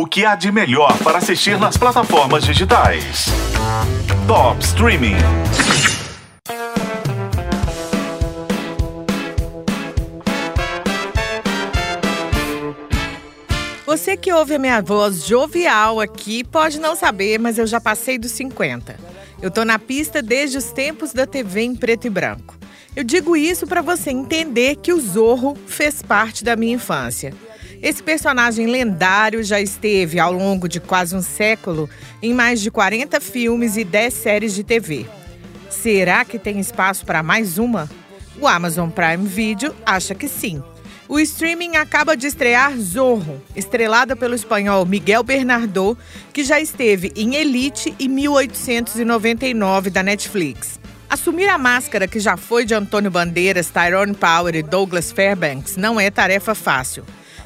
O que há de melhor para assistir nas plataformas digitais? Top Streaming. Você que ouve a minha voz jovial aqui pode não saber, mas eu já passei dos 50. Eu tô na pista desde os tempos da TV em preto e branco. Eu digo isso para você entender que o Zorro fez parte da minha infância. Esse personagem lendário já esteve ao longo de quase um século em mais de 40 filmes e 10 séries de TV. Será que tem espaço para mais uma? O Amazon Prime Video acha que sim. O streaming acaba de estrear Zorro, estrelada pelo espanhol Miguel Bernardo, que já esteve em Elite e 1899 da Netflix. Assumir a máscara que já foi de Antônio Bandeiras, Tyrone Power e Douglas Fairbanks não é tarefa fácil.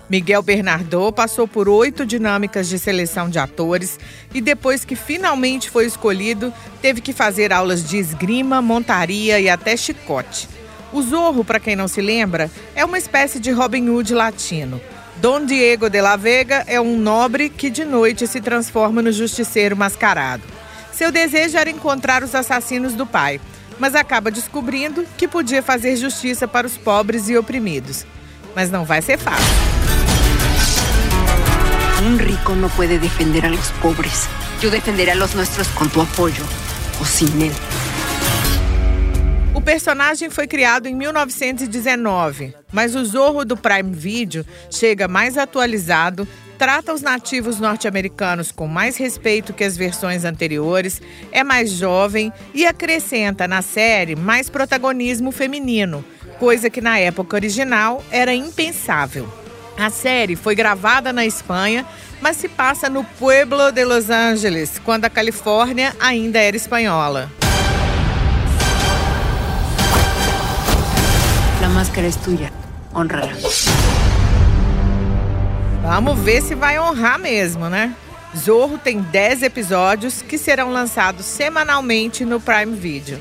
Miguel Bernardo passou por oito dinâmicas de seleção de atores e, depois que finalmente foi escolhido, teve que fazer aulas de esgrima, montaria e até chicote. O Zorro, para quem não se lembra, é uma espécie de Robin Hood latino. Dom Diego de la Vega é um nobre que de noite se transforma no justiceiro mascarado. Seu desejo era encontrar os assassinos do pai, mas acaba descobrindo que podia fazer justiça para os pobres e oprimidos. Mas não vai ser fácil. Un rico no puede defender a los pobres. Yo defenderé a los nuestros con tu apoyo o sin él. O personagem foi criado em 1919, mas o Zorro do Prime Video chega mais atualizado, trata os nativos norte-americanos com mais respeito que as versões anteriores, é mais jovem e acrescenta na série mais protagonismo feminino, coisa que na época original era impensável. A série foi gravada na Espanha, mas se passa no Pueblo de Los Angeles, quando a Califórnia ainda era espanhola. La máscara es tuya. Honrala. Vamos ver se vai honrar mesmo, né? Zorro tem 10 episódios que serão lançados semanalmente no Prime Video.